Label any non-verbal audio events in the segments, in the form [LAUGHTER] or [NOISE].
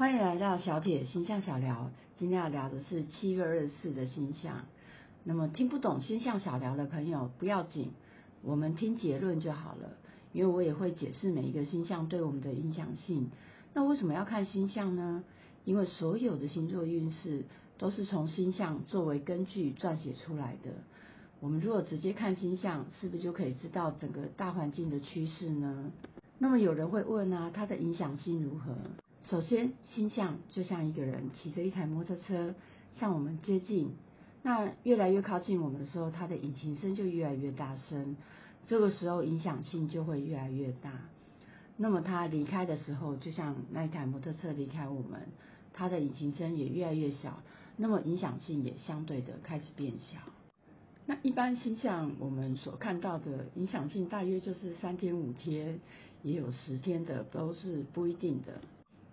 欢迎来到小铁星象小聊。今天要聊的是七月二十四的星象。那么听不懂星象小聊的朋友不要紧，我们听结论就好了。因为我也会解释每一个星象对我们的影响性。那为什么要看星象呢？因为所有的星座运势都是从星象作为根据撰写出来的。我们如果直接看星象，是不是就可以知道整个大环境的趋势呢？那么有人会问啊，它的影响性如何？首先，星象就像一个人骑着一台摩托车向我们接近，那越来越靠近我们的时候，它的引擎声就越来越大声，这个时候影响性就会越来越大。那么它离开的时候，就像那一台摩托车离开我们，它的引擎声也越来越小，那么影响性也相对的开始变小。那一般星象我们所看到的影响性大约就是三天五天，也有十天的，都是不一定的。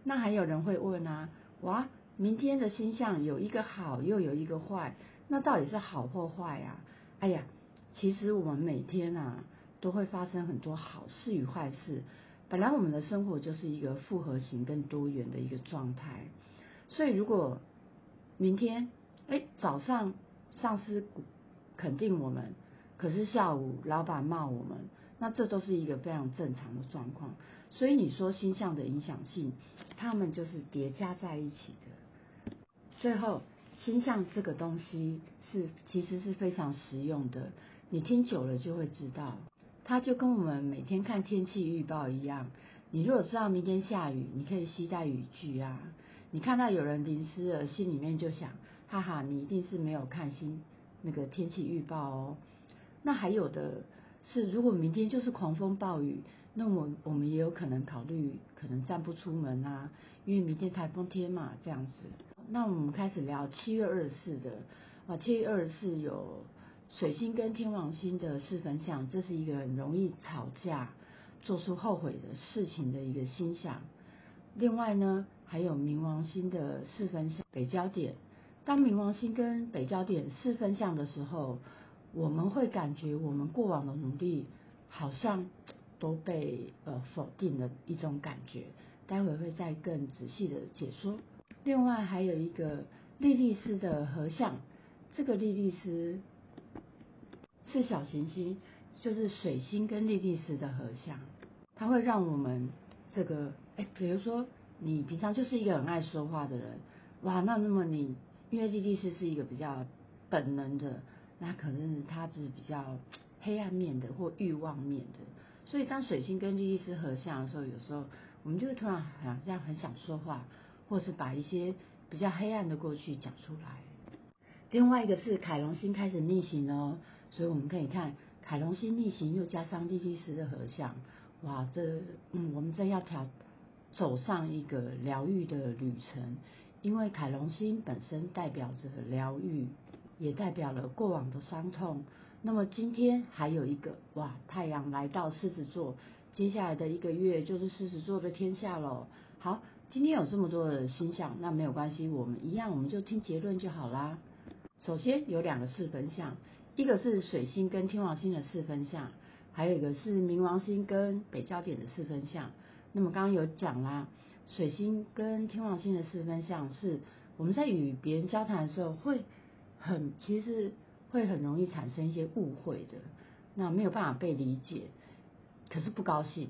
那还有人会问啊，哇，明天的星象有一个好，又有一个坏，那到底是好或坏啊？哎呀，其实我们每天啊都会发生很多好事与坏事。本来我们的生活就是一个复合型、跟多元的一个状态，所以如果明天哎早上上司肯定我们，可是下午老板骂我们。那这都是一个非常正常的状况，所以你说星象的影响性，它们就是叠加在一起的。最后，星象这个东西是其实是非常实用的，你听久了就会知道，它就跟我们每天看天气预报一样。你如果知道明天下雨，你可以携带雨具啊。你看到有人淋湿了，心里面就想，哈哈，你一定是没有看新那个天气预报哦。那还有的。是，如果明天就是狂风暴雨，那我我们也有可能考虑可能暂不出门啊，因为明天台风天嘛，这样子。那我们开始聊七月二十四的啊，七月二十四有水星跟天王星的四分相，这是一个很容易吵架、做出后悔的事情的一个星象。另外呢，还有冥王星的四分相北焦点，当冥王星跟北焦点四分相的时候。我们会感觉我们过往的努力好像 [TSK] 都被呃否定的一种感觉，待会会再更仔细的解说。另外还有一个莉莉丝的合相，这个莉莉丝是小行星，就是水星跟莉莉丝的合相，它会让我们这个哎，比如说你平常就是一个很爱说话的人，哇，那那么你因为莉莉丝是一个比较本能的。那可能是他是比较黑暗面的或欲望面的，所以当水星跟莉莉丝合相的时候，有时候我们就会突然好像很想说话，或是把一些比较黑暗的过去讲出来。另外一个是凯龙星开始逆行哦，所以我们可以看凯龙星逆行又加上莉莉丝的合相，哇，这嗯我们真要调走上一个疗愈的旅程，因为凯龙星本身代表着疗愈。也代表了过往的伤痛。那么今天还有一个哇，太阳来到狮子座，接下来的一个月就是狮子座的天下喽。好，今天有这么多的星象，那没有关系，我们一样，我们就听结论就好啦。首先有两个四分相，一个是水星跟天王星的四分相，还有一个是冥王星跟北焦点的四分相。那么刚刚有讲啦，水星跟天王星的四分相是我们在与别人交谈的时候会。很其实会很容易产生一些误会的，那没有办法被理解，可是不高兴，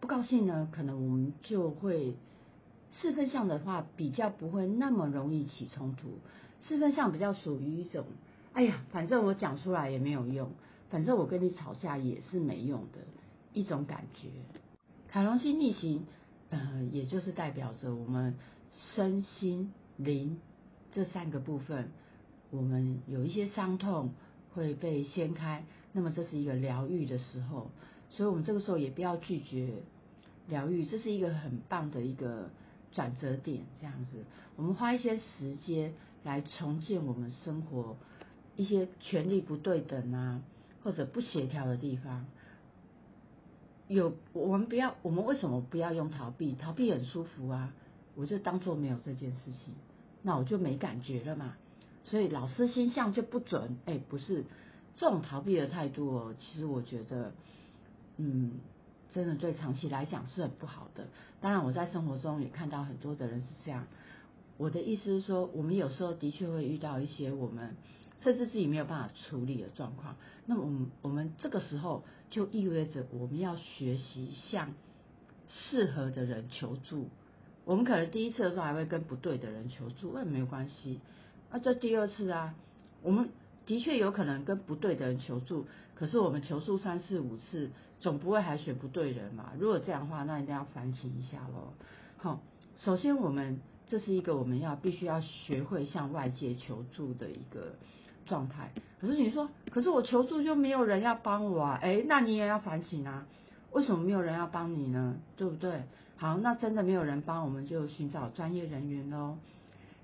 不高兴呢，可能我们就会四分相的话比较不会那么容易起冲突，四分相比较属于一种，哎呀，反正我讲出来也没有用，反正我跟你吵架也是没用的一种感觉。凯龙星逆行，呃，也就是代表着我们身心灵这三个部分。我们有一些伤痛会被掀开，那么这是一个疗愈的时候，所以我们这个时候也不要拒绝疗愈，这是一个很棒的一个转折点。这样子，我们花一些时间来重建我们生活一些权力不对等啊，或者不协调的地方。有我们不要，我们为什么不要用逃避？逃避很舒服啊，我就当做没有这件事情，那我就没感觉了嘛。所以老师心象就不准，哎，不是这种逃避的态度哦。其实我觉得，嗯，真的对长期来讲是很不好的。当然，我在生活中也看到很多的人是这样。我的意思是说，我们有时候的确会遇到一些我们甚至自己没有办法处理的状况。那么，我们我们这个时候就意味着我们要学习向适合的人求助。我们可能第一次的时候还会跟不对的人求助，那没有关系。那这第二次啊，我们的确有可能跟不对的人求助，可是我们求助三四五次，总不会还选不对人嘛？如果这样的话，那一定要反省一下喽。好，首先我们这是一个我们要必须要学会向外界求助的一个状态。可是你说，可是我求助就没有人要帮我啊？哎，那你也要反省啊，为什么没有人要帮你呢？对不对？好，那真的没有人帮，我们就寻找专业人员喽，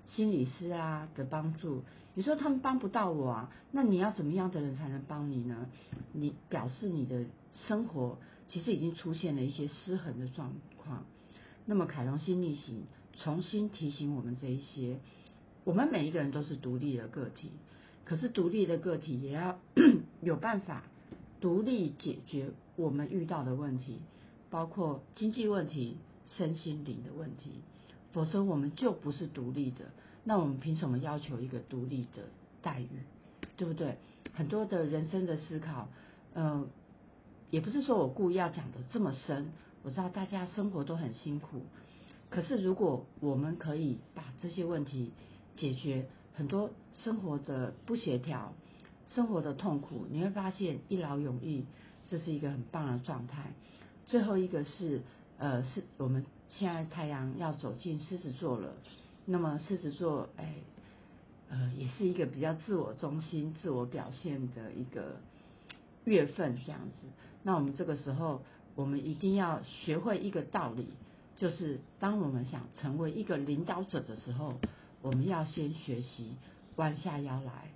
心理师啊的帮助。你说他们帮不到我啊？那你要怎么样的人才能帮你呢？你表示你的生活其实已经出现了一些失衡的状况。那么凯龙心逆行重新提醒我们这一些，我们每一个人都是独立的个体，可是独立的个体也要 [CLEARS THROAT] 有办法独立解决我们遇到的问题，包括经济问题。身心灵的问题，否则我们就不是独立的。那我们凭什么要求一个独立的待遇？对不对？很多的人生的思考，嗯，也不是说我故意要讲的这么深。我知道大家生活都很辛苦，可是如果我们可以把这些问题解决，很多生活的不协调、生活的痛苦，你会发现一劳永逸，这是一个很棒的状态。最后一个是。呃，是我们现在太阳要走进狮子座了，那么狮子座，哎，呃，也是一个比较自我中心、自我表现的一个月份这样子。那我们这个时候，我们一定要学会一个道理，就是当我们想成为一个领导者的时候，我们要先学习弯下腰来。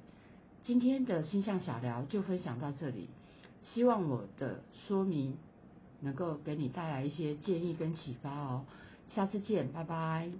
今天的星象小聊就分享到这里，希望我的说明。能够给你带来一些建议跟启发哦，下次见，拜拜。